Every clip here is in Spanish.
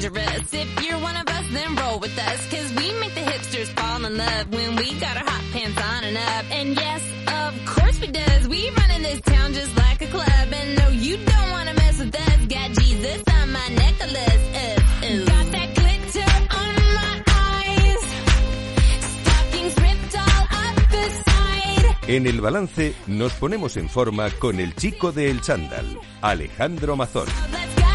dangerous. If you're one of us, then roll with us. Cause we make the hipsters fall in love when we got our hot pants on and up. And yes, of course we does. We run in this town just like a club. And no, you don't wanna mess with us. Got Jesus on my necklace. Uh, uh. Got that glitter on my eyes. Stockings ripped all up the side. En el balance nos ponemos en forma con el chico de El Chándal, Alejandro Mazón. Let's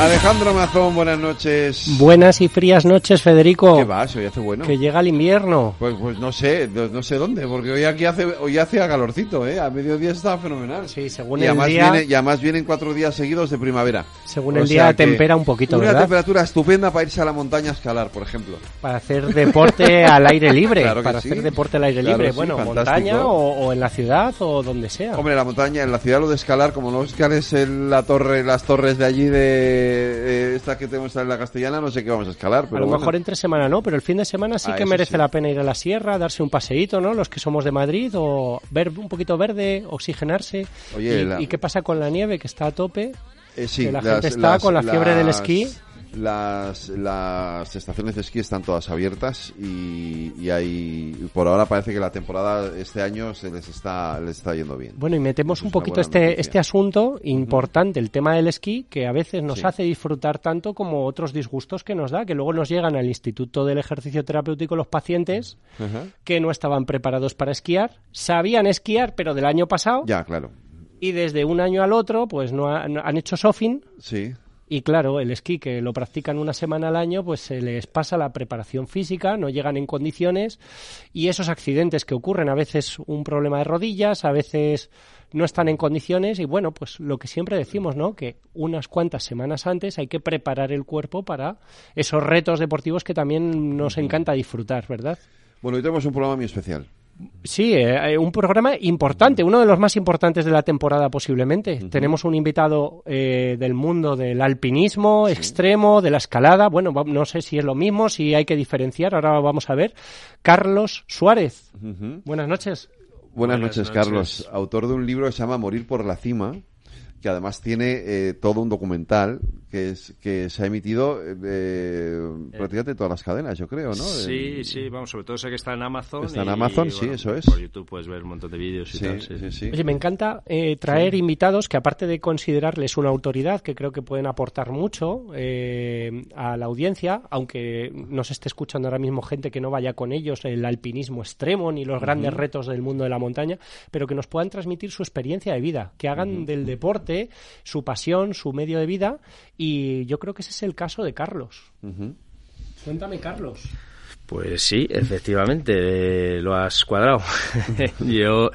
Alejandro Mazón, buenas noches. Buenas y frías noches, Federico. ¿Qué va? Hoy hace bueno. Que llega el invierno. Pues, pues no sé, no, sé dónde, porque hoy aquí hace, hoy hace calorcito, ¿eh? A mediodía está fenomenal. Sí, según y el además día- Viene, y además vienen cuatro días seguidos de primavera. Según O el día tempera un poquito, Una ¿verdad? temperatura estupenda para irse a la montaña a escalar, por ejemplo. Para hacer deporte al aire libre. Claro para sí. hacer deporte al aire Claro, libre. sí, bueno, fantástico. montaña o, o en la ciudad o donde sea. Hombre, la montaña, en la ciudad lo de escalar, como no escales en la torre, las torres de allí de, eh, esta que tenemos en la castellana, no sé qué vamos a escalar. Pero a lo bueno. mejor entre semana no, pero el fin de semana sí Ah, que merece sí. la pena ir a la sierra, darse un paseíto, ¿no? Los que somos de Madrid o ver un poquito verde, oxigenarse. Oye, y, la- ¿y qué pasa con la nieve que está a tope? Eh, sí, que la gente está con la fiebre del esquí. Las, las estaciones de esquí están todas abiertas y, y hay por ahora parece que la temporada este año se les está les está yendo bien. Bueno, y metemos un poquito este, noticia. este asunto importante, el tema del esquí, que a veces nos Sí. hace disfrutar tanto como otros disgustos que nos da, que luego nos llegan al Instituto del Ejercicio Terapéutico los pacientes que no estaban preparados para esquiar, sabían esquiar, pero del año pasado, Ya, claro. y desde un año al otro, pues no ha- no- han hecho sofing, Sí. Y claro, el esquí que lo practican una semana al año, pues se les pasa la preparación física, no llegan en condiciones y esos accidentes que ocurren, a veces un problema de rodillas, a veces no están en condiciones y bueno, pues lo que siempre decimos, ¿no? Que unas cuantas semanas antes hay que preparar el cuerpo para esos retos deportivos que también nos encanta disfrutar, ¿verdad? Bueno, hoy tenemos un programa muy especial. Sí, eh, eh, un programa importante, uno de los más importantes de la temporada posiblemente. Tenemos un invitado eh, del mundo del alpinismo extremo, de la escalada. Bueno, no sé si es lo mismo, si hay que diferenciar. Ahora vamos a ver. Carlos Suárez. Buenas noches. Buenas, Buenas noches, noches. Carlos. Autor de un libro que se llama Morir por la cima, que además tiene eh, todo un documental que es que se ha emitido eh, prácticamente en todas las cadenas, yo creo, ¿no? Sí, En- sí, vamos, sobre todo sé que está en Amazon. Está en y, Amazon, sí, bueno, eso es. Por YouTube puedes ver un montón de vídeos y Sí, tal. sí, sí, sí. Oye, me encanta eh, traer invitados que aparte de considerarles una autoridad, que creo que pueden aportar mucho eh, a la audiencia, aunque nos esté escuchando ahora mismo gente que no vaya con ellos, el alpinismo extremo ni los grandes retos del mundo de la montaña, pero que nos puedan transmitir su experiencia de vida, que hagan del deporte su pasión, su medio de vida, y yo creo que ese es el caso de Carlos. Cuéntame, Carlos. Pues sí, efectivamente, eh, lo has cuadrado. Yo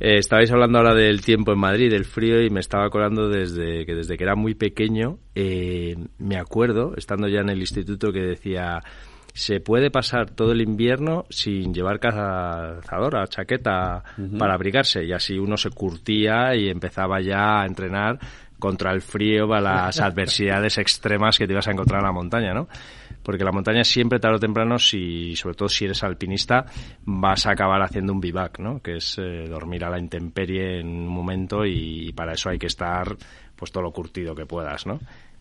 eh, estabais hablando ahora del tiempo en Madrid, del frío, y me estaba acordando desde que desde que era muy pequeño, eh, me acuerdo, estando ya en el instituto, que decía se puede pasar todo el invierno sin llevar cazadora, chaqueta para abrigarse y así uno se curtía y empezaba ya a entrenar contra el frío, para las adversidades extremas que te ibas a encontrar en la montaña, ¿no? Porque la montaña siempre, tarde o temprano, si, sobre todo si eres alpinista, vas a acabar haciendo un bivac, ¿no? Que es eh, dormir a la intemperie en un momento y, para eso hay que estar pues todo lo curtido que puedas, ¿no?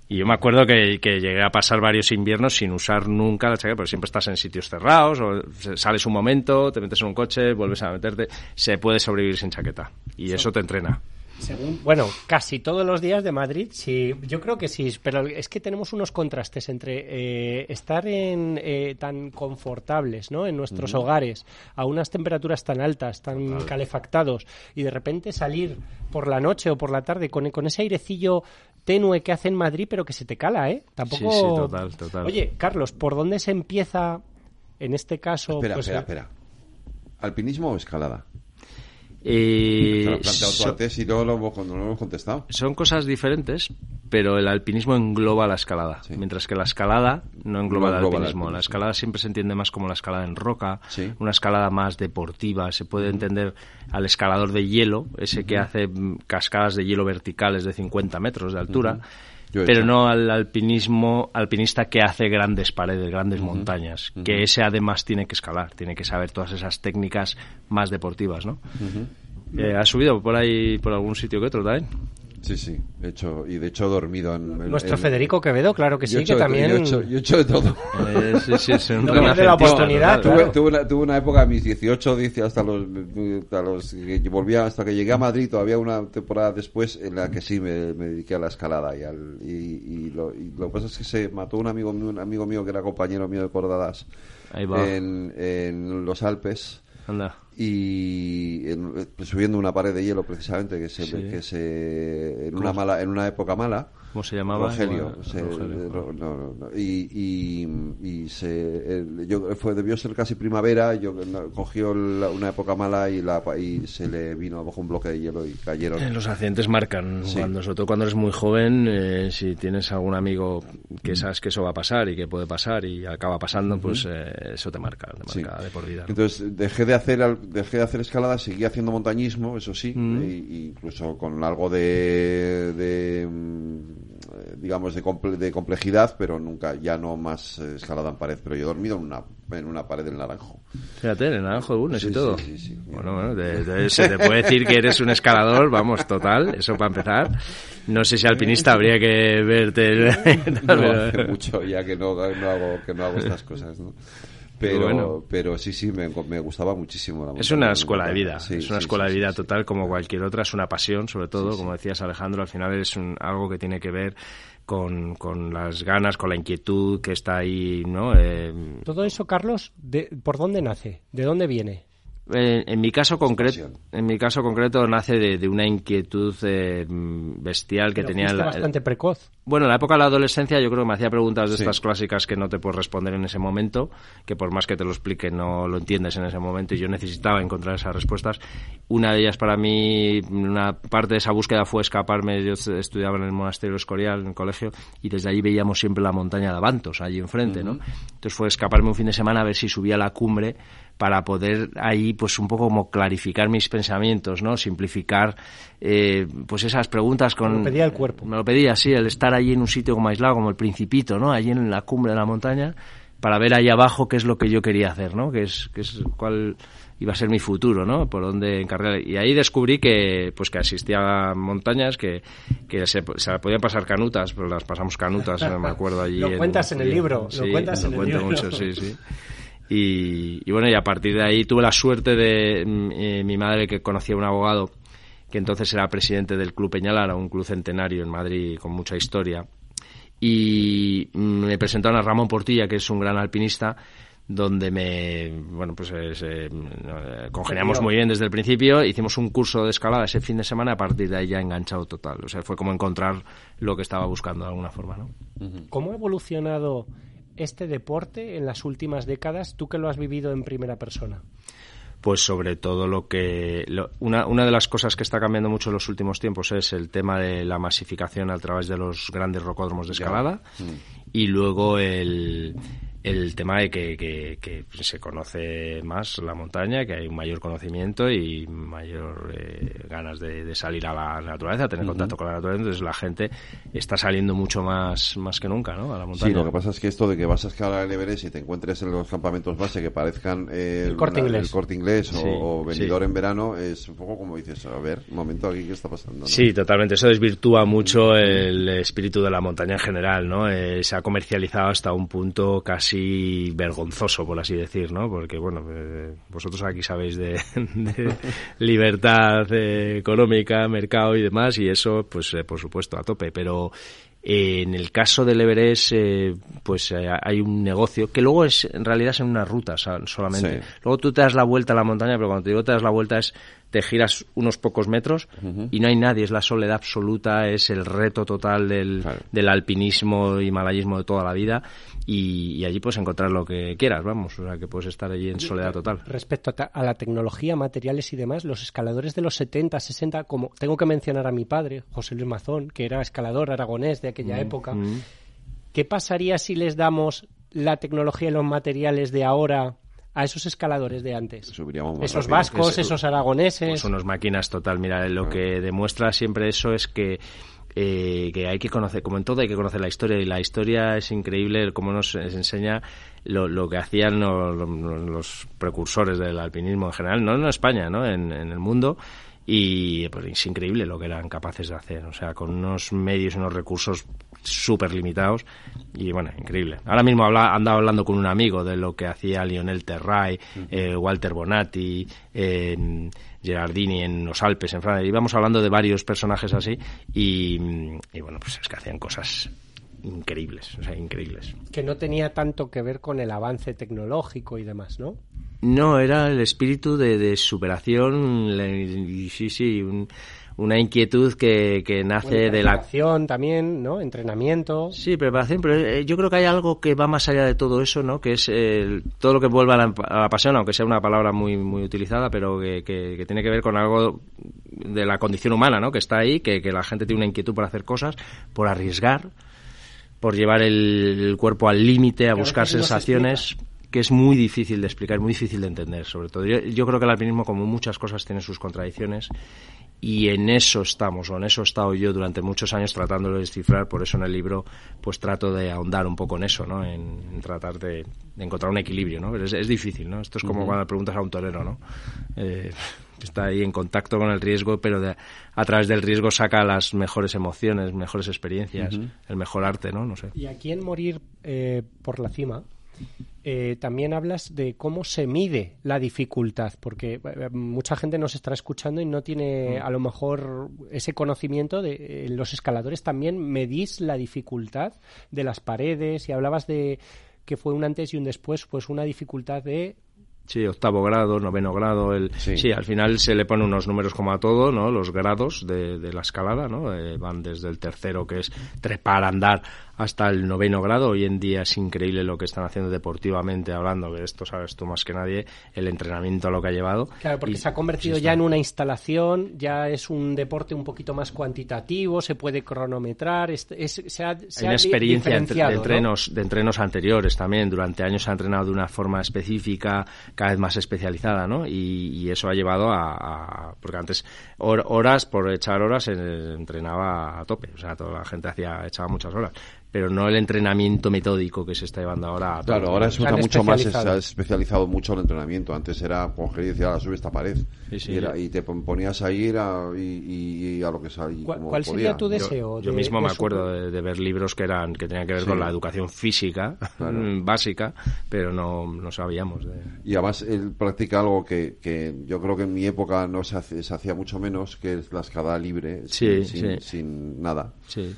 Y yo me acuerdo que, que llegué a pasar varios inviernos sin usar nunca la chaqueta, porque siempre estás en sitios cerrados, o sales un momento, te metes en un coche, vuelves a meterte. Se puede sobrevivir sin chaqueta. Y eso te entrena. Según, bueno, casi todos los días de Madrid, sí, yo creo que sí, pero es que tenemos unos contrastes entre eh, estar en, eh, tan confortables, ¿no? En nuestros hogares, a unas temperaturas tan altas, tan calefactados, y de repente salir por la noche o por la tarde con, con ese airecillo tenue que hace en Madrid, pero que se te cala, ¿eh? Tampoco. Sí, sí, total, total. Oye, Carlos, ¿por dónde se empieza, en este caso? Espera, pues, espera, eh, espera. ¿Alpinismo o escalada? Eh, Te lo has planteado tú so- antes y luego lo, hemos- no lo hemos contestado. son cosas diferentes, pero el alpinismo engloba la escalada, Sí. mientras que la escalada no engloba, No el, engloba el alpinismo. La escalada siempre se entiende más como la escalada en roca, Sí. una escalada más deportiva. Se puede entender al escalador de hielo, ese que hace mm, cascadas de hielo verticales de 50 metros de altura. Yo Pero no al alpinismo, alpinista que hace grandes paredes, grandes montañas, que ese además tiene que escalar, tiene que saber todas esas técnicas más deportivas, ¿no? Eh, ¿Has subido por ahí, por algún sitio que otro también? Sí, sí, he hecho, y de hecho he dormido en... en- Nuestro en- Federico Quevedo, claro que sí, que de- también... Yo he hecho, yo he hecho de todo. Eh, sí, sí, es un No pierde la oportunidad, total. Tuve, claro. tuve una, tuve una época, a mis 18, 10, hasta los, hasta los que volvía, hasta que llegué a Madrid, todavía una temporada después, en la que sí me, me dediqué a la escalada. Y, al, y, y lo, y lo que pasa es que se mató un amigo, un amigo mío que era compañero mío de Cordadas Ahí va. en, en los Alpes. Anda. y en- eh, subiendo una pared de hielo precisamente que se, Sí. que se en una mala en una época mala ¿Cómo se llamaba? Rogelio, se- Rogelio. no, no, no, y, y, y se el- yo fue debió ser casi primavera yo no, cogió la- una época mala y la y se le vino abajo un bloque de hielo y cayeron Eh, Los accidentes marcan, Sí. cuando, sobre todo cuando eres muy joven, eh, si tienes algún amigo que sabes que eso va a pasar y que puede pasar y acaba pasando, pues eh, eso te marca, te Sí. marca de por vida. ¿no? Entonces dejé de hacer al- dejé de hacer escalada, seguí haciendo montañismo, eso sí, Mm. e- y- incluso con algo de, de, mm, eh, digamos de, comple- de complejidad, pero nunca ya no más eh, escalada en pared. Pero yo he dormido en una en una pared del Naranjo. Fíjate, en el Naranjo de Bulnes Sí, y todo. sí, sí, sí. Bueno, bueno, te- se te puede decir que eres un escalador, vamos, total, eso para empezar. No sé si alpinista habría que verte. No, pero- hace mucho ya que no, no hago que no hago estas cosas, ¿no? Pero, Bueno. pero sí, sí, me, me gustaba muchísimo la Es una escuela de vida, Sí, es una sí, escuela sí, de vida sí. total como cualquier otra, es una pasión, sobre todo, Sí, sí. como decías Alejandro, al final es un- algo que tiene que ver con, con las ganas, con la inquietud que está ahí, ¿no? Eh, Todo eso, Carlos, de- ¿por dónde nace? ¿De dónde viene? Eh, en mi caso concreto, en mi caso concreto nace de, de una inquietud eh, bestial que Pero tenía la, bastante precoz. bueno, en la época de la adolescencia yo creo que me hacía preguntas de Sí. estas clásicas que no te puedes responder en ese momento, que por más que te lo explique no lo entiendes en ese momento y yo necesitaba encontrar esas respuestas. Una de ellas para mí, una parte de esa búsqueda fue escaparme, yo estudiaba en el monasterio Escorial, en el colegio, y desde allí veíamos siempre la montaña de Avantos, allí enfrente, ¿no? Entonces fue escaparme un fin de semana a ver si subía a la cumbre para poder ahí pues un poco como clarificar mis pensamientos, ¿no? Simplificar eh, pues esas preguntas con... Te lo pedía el cuerpo. Me lo pedía, sí, el estar allí en un sitio como aislado, como el Principito, ¿no? Allí en la cumbre de la montaña, para ver ahí abajo qué es lo que yo quería hacer, ¿no? Que es, que es cuál iba a ser mi futuro, ¿no? Por dónde encargar. Y ahí descubrí que, pues que asistía a montañas que, que se, se podían pasar canutas, pero las pasamos canutas, no me acuerdo allí. Lo cuentas en el libro, lo cuentas en el cuento libro. mucho, sí, sí. Y, y bueno, y a partir de ahí tuve la suerte de mm, eh, mi madre que conocía a un abogado que entonces era presidente del Club Peñalara, un club centenario en Madrid con mucha historia. Y mm, me presentaron a Ramón Portilla, que es un gran alpinista, donde me, bueno, pues eh, eh, congeniamos muy bien desde el principio. Hicimos un curso de escalada ese fin de semana, a partir de ahí ya enganchado total. O sea, fue como encontrar lo que estaba buscando de alguna forma, ¿no? ¿Cómo ha evolucionado este deporte en las últimas décadas, tú que lo has vivido en primera persona? pues sobre todo lo que lo- una, una de las cosas que está cambiando mucho en los últimos tiempos es el tema de la masificación a través de los grandes rocódromos de escalada y luego el, el tema de que, que- que se conoce más la montaña, que hay un mayor conocimiento y mayor eh, ganas de, de salir a la naturaleza, tener contacto con la naturaleza, entonces la gente está saliendo mucho más, más que nunca, ¿no? A la montaña. Sí, lo que pasa es que esto de que vas a escalar el Everest y te encuentres en los campamentos base que parezcan eh, El Corte una- Inglés. el corte inglés o, Sí, o venidor sí. en verano es un poco como dices, a ver, un momento aquí, ¿qué está pasando? no? Sí, totalmente. Eso desvirtúa mucho el espíritu de la montaña en general, ¿no? Eh, se ha comercializado hasta un punto casi vergonzoso, por así decir, ¿no? Porque, bueno, eh, vosotros aquí sabéis de, de libertad eh, económica, mercado y demás, y eso, pues, eh, por supuesto, a tope. Pero en el caso del Everest, pues hay un negocio que luego es, en realidad, son unas rutas sa- solamente. Sí. Luego tú te das la vuelta a la montaña, pero cuando te digo te das la vuelta es te giras unos pocos metros y no hay nadie, es la soledad absoluta, es el reto total del, Claro. del alpinismo y malayismo de toda la vida y, y allí puedes encontrar lo que quieras, vamos, o sea que puedes estar allí en soledad total. Respecto a, ta- a la tecnología, materiales y demás, los escaladores de los 70, 60, como tengo que mencionar a mi padre, José Luis Mazón, que era escalador aragonés de aquella época, Mm. ¿qué pasaría si les damos la tecnología y los materiales de ahora a esos escaladores de antes? Esos rápido. vascos, Es- esos aragoneses. Pues unos máquinas total. Mira, lo que demuestra siempre eso es que eh, que hay que conocer, como en todo hay que conocer la historia y la historia es increíble como nos, enseña lo, lo que hacían lo- lo- los precursores del alpinismo en general, no en España, ¿no? En, en el mundo y pues es increíble lo que eran capaces de hacer, o sea, con unos medios y unos recursos súper limitados y bueno, increíble. Ahora mismo habla, andaba hablando con un amigo de lo que hacía Lionel Terray, eh, Walter Bonatti, eh, Gerardini en los Alpes, en Francia. Íbamos hablando de varios personajes así y, y bueno, pues es que hacían cosas increíbles, o sea, increíbles. Que no tenía tanto que ver con el avance tecnológico y demás, ¿no? No, era el espíritu de, de superación y sí, sí, un, una inquietud que, que nace de la acción también, ¿no? Entrenamiento. Sí, preparación, pero eh, yo creo que hay algo que va más allá de todo eso, ¿no? Que es eh, todo lo que vuelve a la, a la, pasión, aunque sea una palabra muy muy utilizada, pero que, que, que, tiene que ver con algo de la condición humana, ¿no? Que está ahí, que, que la gente tiene una inquietud por hacer cosas, por arriesgar, por llevar el, el cuerpo al límite, a buscar sensaciones que es muy difícil de explicar, muy difícil de entender, sobre todo. Yo, yo, creo que el alpinismo, como muchas cosas, tiene sus contradicciones y en eso estamos, o en eso he estado yo durante muchos años tratando de descifrar, por eso en el libro pues trato de ahondar un poco en eso, ¿no? En, en tratar de, de, encontrar un equilibrio, ¿no? Pero es, es, difícil, ¿no? Esto es como uh -huh. cuando le preguntas a un torero, ¿no? Eh, está ahí en contacto con el riesgo, pero de, a través del riesgo saca las mejores emociones, mejores experiencias, uh -huh. el mejor arte, ¿no? No sé. Y aquí en Morir eh, por la cima, eh, también hablas de cómo se mide la dificultad, porque eh, mucha gente nos estará escuchando y no tiene a lo mejor ese conocimiento de eh, los escaladores también medís la dificultad de las paredes y hablabas de que fue un antes y un después, pues una dificultad de Sí, octavo grado, noveno grado. El, sí. sí. al final se le ponen unos números como a todo, ¿no? Los grados de, de la escalada, ¿no? Eh, van desde el tercero, que es trepar, andar, hasta el noveno grado. Hoy en día es increíble lo que están haciendo deportivamente hablando, que esto sabes tú más que nadie, el entrenamiento a lo que ha llevado. Claro, porque y, se ha convertido sí ya en una instalación, ya es un deporte un poquito más cuantitativo, se puede cronometrar, es, es se ha, se Hay una experiencia de, de entrenos, ¿no? de entrenos anteriores también. Durante años se ha entrenado de una forma específica, cada vez más especializada, ¿no? Y, y eso ha llevado a, a, porque antes horas por echar horas se entrenaba a tope, o sea, toda la gente hacía echaba muchas horas pero no el entrenamiento metódico que se está llevando ahora. A claro, ahora se nota mucho más, se ha especializado mucho el entrenamiento. Antes era coger y decir, sube esta pared. Sí, sí. Y, era, y, te ponías a ir a, y, y, a lo que salía. ¿Cuál, ¿cuál sería tu deseo? Yo, yo mismo me acuerdo de, de, ver libros que eran que tenían que ver sí. con la educación física claro. básica, pero no, no sabíamos. De... Y además él practica algo que, que yo creo que en mi época no se, hace, se hacía mucho menos, que es la escalada libre, sí, sin, sin nada. Sí.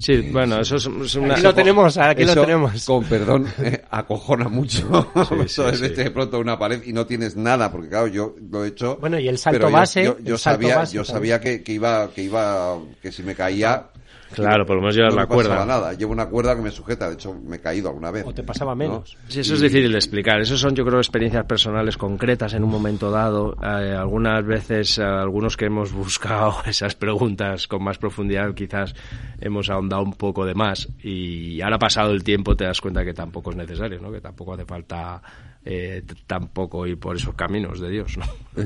Sí, bueno, eso es, es una... Aquí lo tenemos, aquí eso, lo tenemos. Con perdón, eh, acojona mucho. Sí, eso sí, es sí. de pronto una pared y no tienes nada, porque claro, yo lo he hecho. Bueno, y el salto base. Yo, yo, yo sabía, base, yo sabía que, que, iba, que iba, que si me caía, Claro, por lo menos llevas no la cuerda. nada, llevo una cuerda que me sujeta, de hecho me he caído alguna vez. O te pasaba menos. ¿no? Sí, eso y... es difícil de explicar. Eso son, yo creo, experiencias personales concretas en un momento dado. Eh, algunas veces, eh, algunos que hemos buscado esas preguntas con más profundidad, quizás hemos ahondado un poco de más. Y ahora pasado el tiempo te das cuenta que tampoco es necesario, ¿no? Que tampoco hace falta eh, tampoco ir por esos caminos de Dios, ¿no?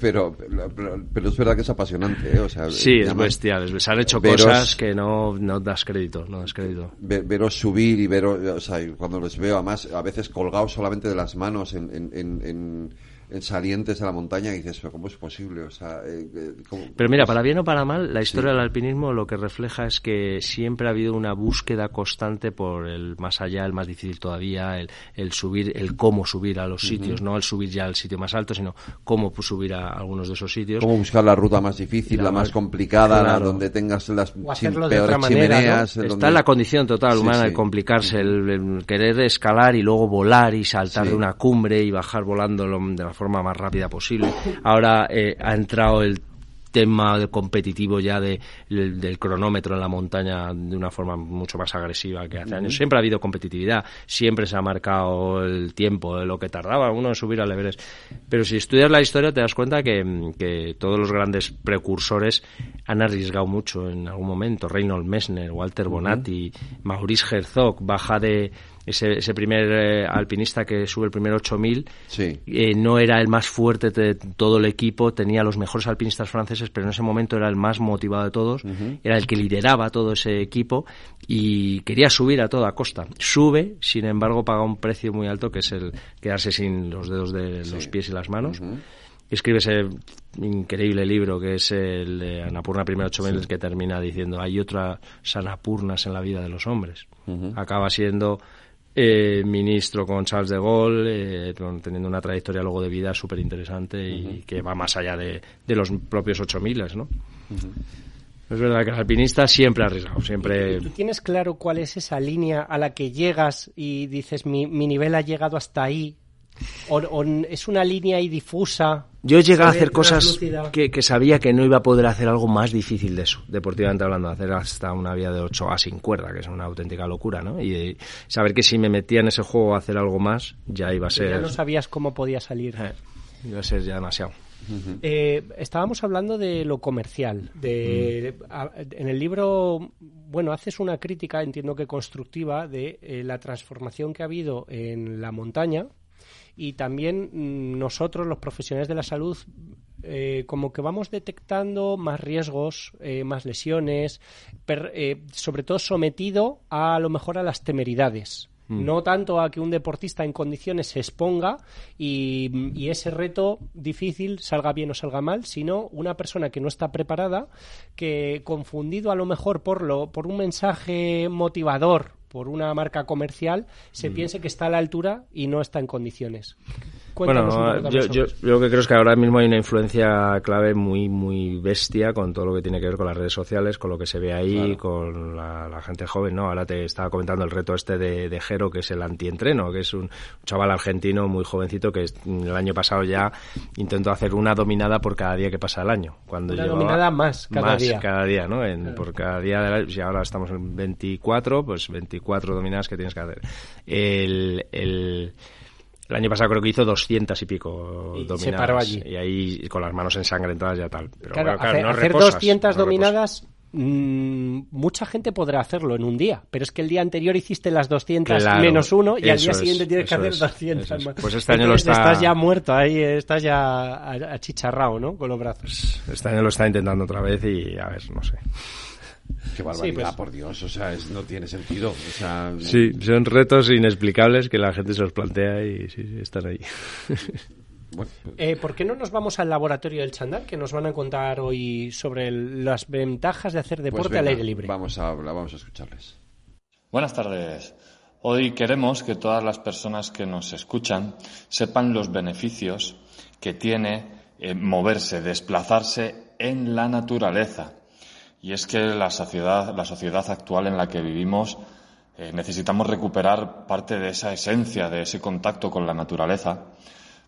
pero, pero, pero, es verdad que es apasionante, ¿eh? O sea, sí, es bestial. Se han hecho veros, cosas que no, no das crédito, no das crédito. Ver, veros subir y veros, o sea, cuando los veo, además, a veces colgados solamente de las manos en, en, en en salientes de la montaña y dices, pero ¿cómo es posible? O sea, eh, ¿cómo, pero mira, para bien o para mal, la historia sí. del alpinismo lo que refleja es que siempre ha habido una búsqueda constante por el más allá, el más difícil todavía, el, el subir, el cómo subir a los sitios, uh -huh. no el subir ya al sitio más alto, sino cómo subir a algunos de esos sitios. Cómo buscar la ruta más difícil, la, la más complicada, claro. la donde tengas las peores chimeneas. ¿no? Está donde... en la condición total humana sí, sí. de complicarse, el, el, querer escalar y luego volar y saltar de una cumbre y bajar volando de la forma más rápida posible. Ahora eh, ha entrado el tema competitivo ya de, del, del, cronómetro en la montaña de una forma mucho más agresiva que hace uh -huh. años. Siempre ha habido competitividad, siempre se ha marcado el tiempo de lo que tardaba uno en subir al Everest. Pero si estudias la historia te das cuenta que, que todos los grandes precursores han arriesgado mucho en algún momento. Reinhold Messner, Walter Bonatti, uh -huh. Maurice Herzog, baja de ese, ese primer eh, alpinista que sube el primer 8000 sí. eh, no era el más fuerte de todo el equipo, tenía los mejores alpinistas franceses, pero en ese momento era el más motivado de todos, uh -huh. era el que lideraba todo ese equipo y quería subir a toda costa. Sube, sin embargo, paga un precio muy alto que es el quedarse sin los dedos de los pies y las manos. Uh -huh escribe ese increíble libro que es el de Anapurna Primero 8000 que termina diciendo hay otras Anapurnas en la vida de los hombres. Acaba siendo eh, ministro con Charles de Gaulle, eh, teniendo una trayectoria luego de vida súper interesante y que va más allá de, de los propios 8000, ¿no? Es verdad que el alpinista siempre ha arriesgado, siempre... ¿Tú tienes claro cuál es esa línea a la que llegas y dices mi, mi nivel ha llegado hasta ahí? ¿O, o es una línea ahí difusa? Yo llegué a hacer cosas que, que sabía que no iba a poder hacer algo más difícil de eso, deportivamente hablando, hacer hasta una vía de 8A sin cuerda, que es una auténtica locura, ¿no? Y saber que si me metía en ese juego a hacer algo más, ya iba a ser, Ya no sabías cómo podía salir. eh, iba a ser ya demasiado. Eh, estábamos hablando de lo comercial. De, a- en el libro, bueno, haces una crítica, entiendo que constructiva, de eh, la transformación que ha habido en la montaña y también mm, nosotros, los profesionales de la salud, eh, como que vamos detectando más riesgos, eh, más lesiones, per- eh, sobre todo sometido a, a lo mejor a las temeridades. No tanto a que un deportista en condiciones se exponga y, y ese reto difícil salga bien o salga mal, sino una persona que no está preparada, que confundido a lo mejor por, lo, por un mensaje motivador, por una marca comercial, se piense que está a la altura y no está en condiciones. Cuéntanos Bueno, yo, yo, yo lo que creo es que ahora mismo hay una influencia clave muy muy bestia con todo lo que tiene que ver con las redes sociales, con lo que se ve ahí, con la, la gente joven, ¿no? Ahora te estaba comentando el reto este de, de Jero, que es el antientreno, que es un, chaval argentino muy jovencito que el año pasado ya intentó hacer una dominada por cada día que pasa el año. Cuando Una dominada más cada más día. cada día, ¿no? En- Por cada día, del año, si ahora estamos en 24, pues 24 dominadas que tienes que hacer. El, el, el año pasado creo que hizo 200 y pico Y se dominadas. paró allí. Y ahí con las manos ensangrentadas ya tal. Pero Claro, bueno, claro, hacer, no hacer reposas, 200 no reposas. dominadas, mm, mucha gente podrá hacerlo en un día, pero es que el día anterior hiciste las 200 Claro, menos uno y al día es, siguiente tienes que hacer es, 200 eso es. más. Pues este año lo está- Estás ya muerto ahí, estás ya achicharrado, ¿no? Con los brazos. Este año lo está intentando otra vez y a ver, no sé. Qué barbaridad, pues- por Dios. O sea, es- no tiene sentido. O sea, no- Sí, son retos inexplicables que la gente se los plantea y sí, sí, están ahí. bueno, Eh, ¿Por qué no nos vamos al laboratorio del Chandal, que nos van a contar hoy sobre el- las ventajas de hacer pues deporte al venga, aire libre? Vamos a, hablar, vamos a escucharles. Buenas tardes. Hoy queremos que todas las personas que nos escuchan sepan los beneficios que tiene eh, moverse, desplazarse en la naturaleza. Y es que la sociedad, la sociedad actual en la que vivimos eh, necesitamos recuperar parte de esa esencia, de ese contacto con la naturaleza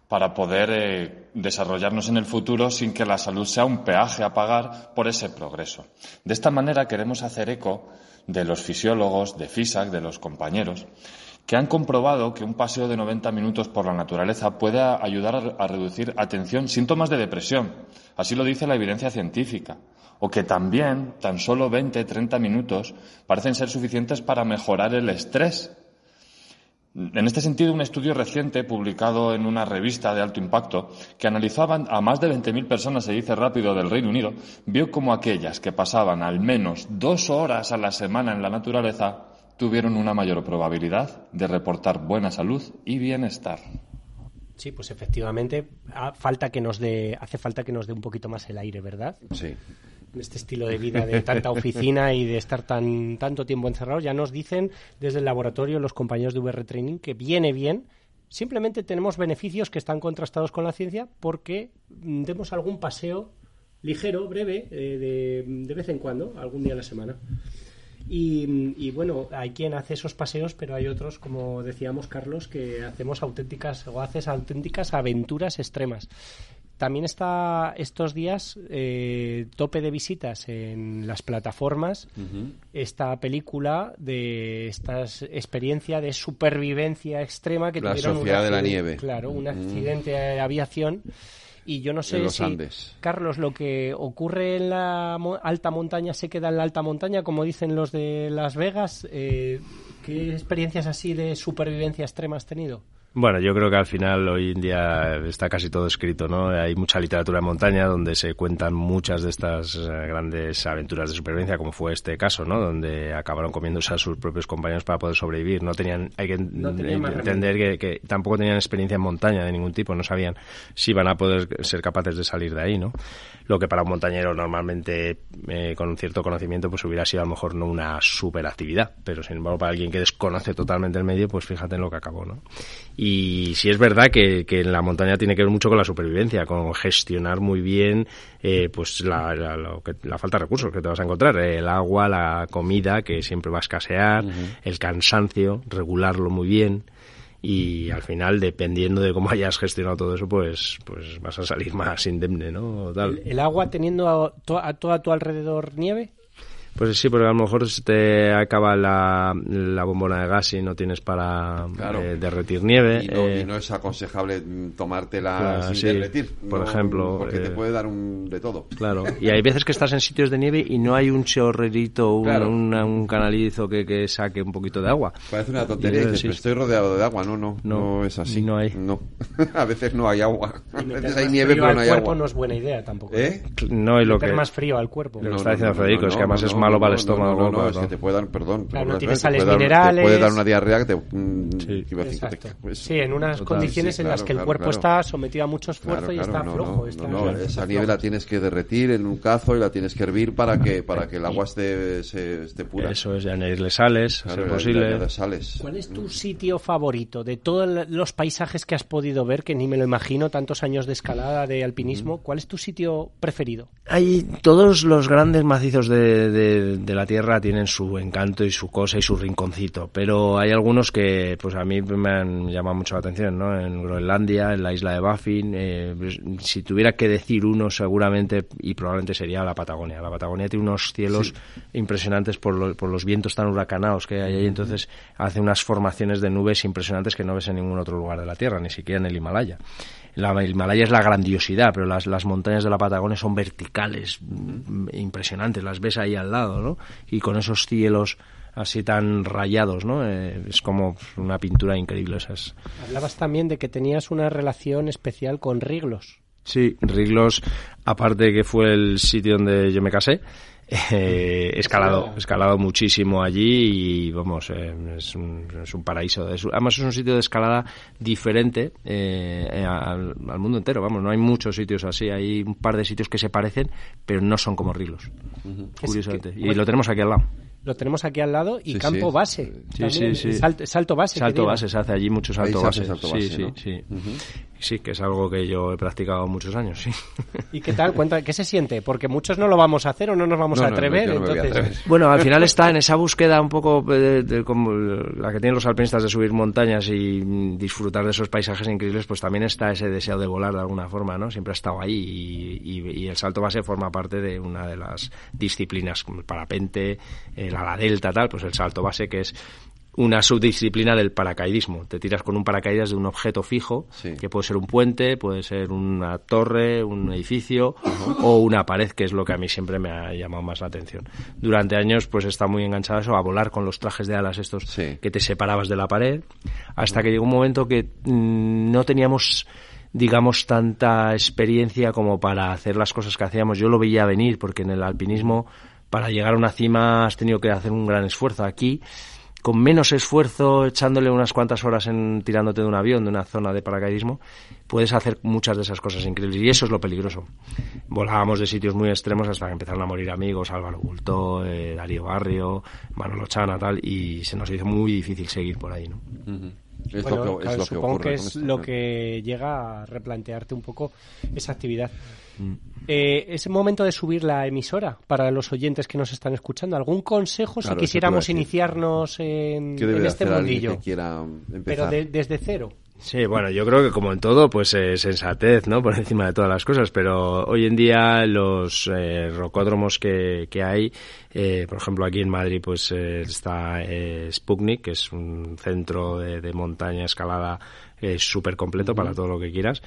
para poder eh, desarrollarnos en el futuro sin que la salud sea un peaje a pagar por ese progreso. De esta manera queremos hacer eco de los fisiólogos, de FISAC, de los compañeros, que han comprobado que un paseo de 90 minutos por la naturaleza puede ayudar a, reducir, atención, síntomas de depresión. Así lo dice la evidencia científica. O que también tan solo 20, 30 minutos parecen ser suficientes para mejorar el estrés en este sentido, un estudio reciente publicado en una revista de alto impacto que analizaba a más de 20.000 personas, se dice rápido, del Reino Unido, vio como aquellas que pasaban al menos dos horas a la semana en la naturaleza tuvieron una mayor probabilidad de reportar buena salud y bienestar. Sí, pues efectivamente falta que nos dé, hace falta que nos dé un poquito más el aire, ¿verdad? Sí. en este estilo de vida de tanta oficina y de estar tan tanto tiempo encerrados, ya nos dicen desde el laboratorio los compañeros de VR Training que viene bien. Simplemente tenemos beneficios que están contrastados con la ciencia porque mm, demos algún paseo ligero, breve, eh, de, de vez en cuando, algún día a la semana. Y, y, bueno, hay quien hace esos paseos, pero hay otros, como decíamos Carlos, que hacemos auténticas o haces auténticas aventuras extremas. También está estos días eh, tope de visitas en las plataformas esta película de esta experiencia de supervivencia extrema que La tuvieron un Sociedad de la Nieve. Claro, un accidente de aviación y yo no sé los si Andes. Carlos lo que ocurre en la alta montaña se queda en la alta montaña como dicen los de Las Vegas. Eh, ¿Qué experiencias así de supervivencia extrema has tenido? Bueno, yo creo que al final hoy en día está casi todo escrito, ¿no? Hay mucha literatura en montaña donde se cuentan muchas de estas eh, grandes aventuras de supervivencia, como fue este caso, ¿no? Donde acabaron comiéndose a sus propios compañeros para poder sobrevivir. No tenían, hay que No tenían más entender que, que tampoco tenían experiencia en montaña de ningún tipo, no sabían si iban a poder ser capaces de salir de ahí, ¿no? Lo que para un montañero normalmente eh, con un cierto conocimiento pues hubiera sido a lo mejor no una super actividad, pero sin embargo para alguien que desconoce totalmente el medio, pues fíjate en lo que acabó, ¿no? Y sí es verdad que, que en la montaña tiene que ver mucho con la supervivencia, con gestionar muy bien eh, pues la, la, lo que- la falta de recursos que te vas a encontrar, eh, el agua, la comida que siempre va a escasear, el cansancio, regularlo muy bien y al final dependiendo de cómo hayas gestionado todo eso pues pues vas a salir más indemne, ¿no? ¿El agua teniendo a, to- a todo a tu alrededor nieve? Pues sí, porque a lo mejor se te acaba la, la bombona de gas y no tienes para Claro. eh, derretir nieve. Y no, eh, y no es aconsejable tomártela Claro, sin sí. derretir. Por no, ejemplo, Porque eh, te puede dar un de todo. Claro, y hay veces que estás en sitios de nieve y no hay un chorrerito, un, Claro. una- un canalizo que, que saque un poquito de agua. Parece una tontería. Dices, pero existe. estoy rodeado de agua. No, no, no, No, es así. no hay. No. a veces no hay agua. A veces hay más nieve, pero no hay cuerpo agua. no es buena idea tampoco. ¿Eh? No, y lo que, más frío al cuerpo. Lo que está diciendo Federico, es que además es malo para el estómago, No, no, es que te puede dar, perdón. Claro, no tiene te sales puede dar- minerales. Te puede dar una diarrea que te. mm, Sí. que iba a decir que te- Exacto. pues- Sí, en unas Total, condiciones sí, en las que el cuerpo claro. está sometido a mucho esfuerzo Claro, y está no, flojo. no, está, no, no, está esa nieve la tienes que derretir en un cazo y la tienes que hervir para que para que el agua esté, se- esté pura. eso es, añadirle sales, ser le- posible. sales. ¿Cuál es tu sitio favorito de todos los paisajes que has podido ver, que ni me lo imagino, tantos años de escalada, de alpinismo? ¿Cuál es tu sitio preferido? Hay todos los grandes macizos de, de- de la Tierra tienen su encanto y su cosa y su rinconcito, pero hay algunos que pues a mí me han llamado mucho la atención, ¿no? En Groenlandia, en la isla de Baffin, eh, pues, si tuviera que decir uno seguramente y probablemente sería la Patagonia. La Patagonia tiene unos cielos impresionantes por, lo- por los vientos tan huracanados que hay ahí, entonces hace unas formaciones de nubes impresionantes que no ves en ningún otro lugar de la Tierra, ni siquiera en el Himalaya. La, el Himalaya es la grandiosidad, pero las, las montañas de la Patagonia son verticales, mm, impresionantes, las ves ahí al lado, ¿no? Y con esos cielos así tan rayados, ¿no? Eh, es como una pintura increíble esas. Hablabas también de que tenías una relación especial con Riglos. Sí, Riglos, aparte que fue el sitio donde yo me casé, eh, escalado, escalado muchísimo allí y vamos, eh, es, un, es un paraíso. Es- además es un sitio de escalada diferente eh, al, al mundo entero, vamos, no hay muchos sitios así, hay un par de sitios que se parecen, pero no son como Riglos, curiosamente. que- y lo tenemos aquí al lado. Lo tenemos aquí al lado y Sí, campo sí. base. Sí, también. sí, sí. Salto, salto base. Salto base, se hace allí mucho salto se base. sí, base, sí, ¿no? sí. Sí, que es algo que yo he practicado muchos años, sí. ¿Y qué tal? Cuenta, ¿Qué se siente? Porque muchos no lo vamos a hacer o no nos vamos No, a atrever. no a entonces, atrever. Bueno, al final está en esa búsqueda un poco de, de como la que tienen los alpinistas de subir montañas y disfrutar de esos paisajes increíbles, pues también está ese deseo de volar de alguna forma, ¿no? Siempre ha estado ahí y, y- y el salto base forma parte de una de las disciplinas como el parapente, el ala delta, tal, pues el salto base que es una subdisciplina del paracaidismo. Te tiras con un paracaídas de un objeto fijo, Sí. que puede ser un puente, puede ser una torre, un edificio o una pared, que es lo que a mí siempre me ha llamado más la atención. Durante años, pues está muy enganchado a eso, a volar con los trajes de alas estos Sí. que te separabas de la pared, hasta que llegó un momento que mm, no teníamos digamos tanta experiencia como para hacer las cosas que hacíamos. Yo lo veía venir porque en el alpinismo para llegar a una cima has tenido que hacer un gran esfuerzo. Aquí con menos esfuerzo, echándole unas cuantas horas en tirándote de un avión, de una zona de paracaidismo, puedes hacer muchas de esas cosas increíbles. Y eso es lo peligroso. Volábamos de sitios muy extremos hasta que empezaron a morir amigos, Álvaro Bulto, eh, Darío Barrio, Manolo Chana, tal, y se nos hizo muy difícil seguir por ahí, ¿no? Es Bueno, lo que, claro, es lo que supongo ocurre que es esto. lo que llega a replantearte un poco esa actividad. Eh, es el momento de subir la emisora para los oyentes que nos están escuchando. ¿Algún consejo si Claro, quisiéramos iniciarnos en, ¿Qué debe en este mundillo? Pero de- desde cero. Sí, bueno, yo creo que como en todo, pues eh, sensatez, ¿no? Por encima de todas las cosas, pero hoy en día los eh, rocódromos que, que hay, eh, por ejemplo aquí en Madrid, pues eh, está eh, Sputnik, que es un centro de, de montaña, escalada súper completo para todo lo que quieras.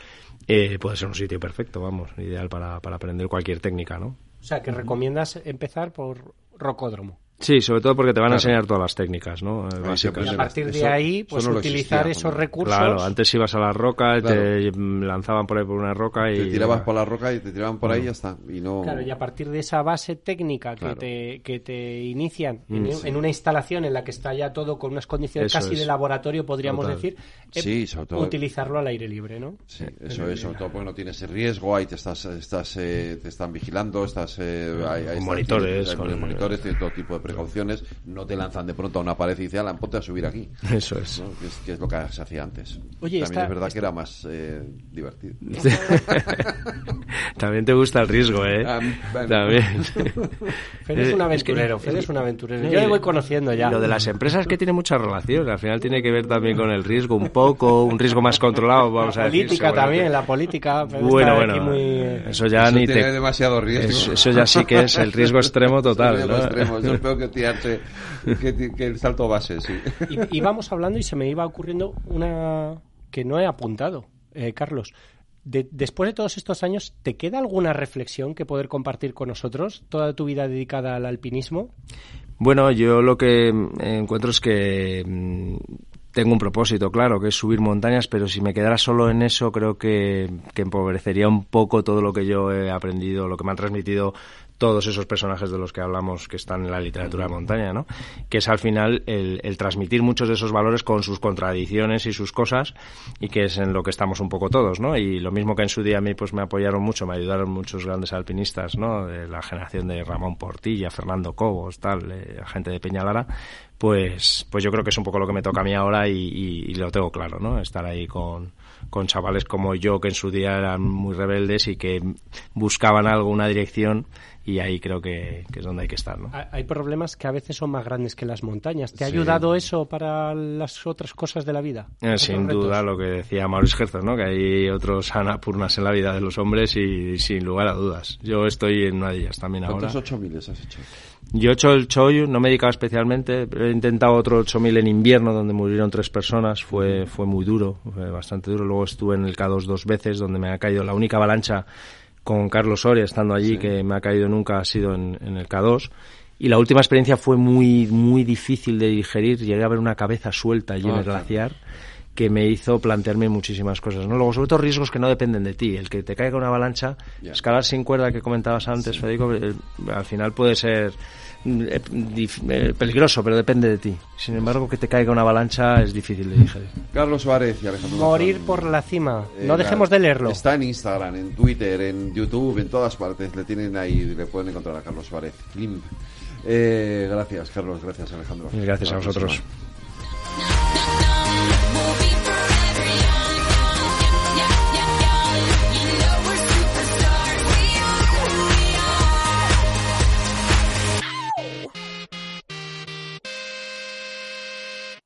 Eh, puede ser un sitio perfecto, vamos, ideal para, para aprender cualquier técnica, ¿no? O sea, que recomiendas empezar por rocódromo. Sí, sobre todo porque te van a enseñar todas las técnicas, ¿no? Y a partir de Eso- ahí, pues no utilizar existía, esos recursos. Claro, antes ibas a la roca, Claro. te lanzaban por ahí por una roca y... Te tirabas por la roca y te tiraban por ahí y ya está. Y no... Claro, y a partir de esa base técnica Claro. que, te, que te inician en, Mm, en una instalación en la que está ya todo con unas condiciones Eso casi es. de laboratorio, podríamos Total. decir, eh, Sí, sobre todo- utilizarlo al aire libre, ¿no? Sí, eso es, sobre todo porque no tienes ese riesgo, ahí te estás, estás eh, te están vigilando, estás, eh, ahí- ahí Con estás- monitores, tienes- con- monitores, tienes todo tipo de precauciones, no te lanzan de pronto a una pared y dicen, "Ala, ponte a subir aquí, Eso es. ¿no? que, es, que es lo que se hacía antes. Oye, También esta- es verdad esta- que era más eh, divertido. También te gusta el riesgo, ¿eh? Ah, bueno. También. Fede es Eh, un es que- aventurero, Fede es un aventurero. Yo le voy conociendo ya. Lo de las empresas que tiene mucha relación, al final tiene que ver también con el riesgo un poco, un riesgo más controlado, vamos a La decir. política también, la política. Fede Bueno, está bueno, aquí muy- eso ya Eso ni tiene te... demasiado riesgo. Eso, eso ya sí que es el riesgo extremo total, Riesgo ¿no? extremo, Eso es peor que tirarse, que, que el salto base, sí. Y, íbamos hablando y se me iba ocurriendo una que no he apuntado, eh, Carlos. De- después de todos estos años, ¿te queda alguna reflexión que poder compartir con nosotros? ¿Toda tu vida dedicada al alpinismo? Bueno, yo lo que mm, encuentro es que mm, tengo un propósito, claro, que es subir montañas, pero si me quedara solo en eso, creo que, que empobrecería un poco todo lo que yo he aprendido, lo que me han transmitido todos esos personajes de los que hablamos que están en la literatura de montaña, ¿no? Que es al final el, el transmitir muchos de esos valores con sus contradicciones y sus cosas y que es en lo que estamos un poco todos, ¿no? Y lo mismo que en su día a mí pues me apoyaron mucho, me ayudaron muchos grandes alpinistas, ¿no? De la generación de Ramón Portilla, Fernando Cobos, tal, eh, gente de Peñalara, pues, pues yo creo que es un poco lo que me toca a mí ahora y, y- y lo tengo claro, ¿no? Estar ahí con, con chavales como yo que en su día eran muy rebeldes y que buscaban algo, una dirección y ahí creo que, que es donde hay que estar, ¿no? Ha- Hay problemas que a veces son más grandes que las montañas. ¿Te ha Sí. ayudado eso para las otras cosas de la vida? Eh, sin retos. duda lo que decía Maurice Herzog, ¿no? Que hay otros anapurnas en la vida de los hombres y sin lugar a dudas. Yo estoy en una de ellas también ahora. ¿Cuántos ocho miles has hecho? Yo he hecho el Choyu, no me he dedicado especialmente, pero he intentado otro 8000 en invierno donde murieron tres personas, fue, fue muy duro, fue bastante duro. Luego estuve en el K2 dos veces donde me ha caído la única avalancha con Carlos Soria estando allí que me ha caído nunca ha sido en, en el K2. Y la última experiencia fue muy, muy difícil de digerir. Llegué a ver una cabeza suelta allí en Ah, el claro. glaciar que me hizo plantearme muchísimas cosas. ¿no? Luego, sobre todo, riesgos que no dependen de ti. El que te caiga una avalancha, escalar sin cuerda que comentabas antes, Federico, eh, al final puede ser eh, eh, peligroso, pero depende de ti. Sin embargo, que te caiga una avalancha es difícil de digerir. Carlos Suárez y Alejandro Morir por la cima. Eh, No dejemos de leerlo. Está en Instagram, en Twitter, en YouTube, en todas partes. Le tienen ahí, le pueden encontrar a Carlos Suárez. Eh, gracias, Carlos. Gracias, Alejandro. Y gracias a vosotros. próxima.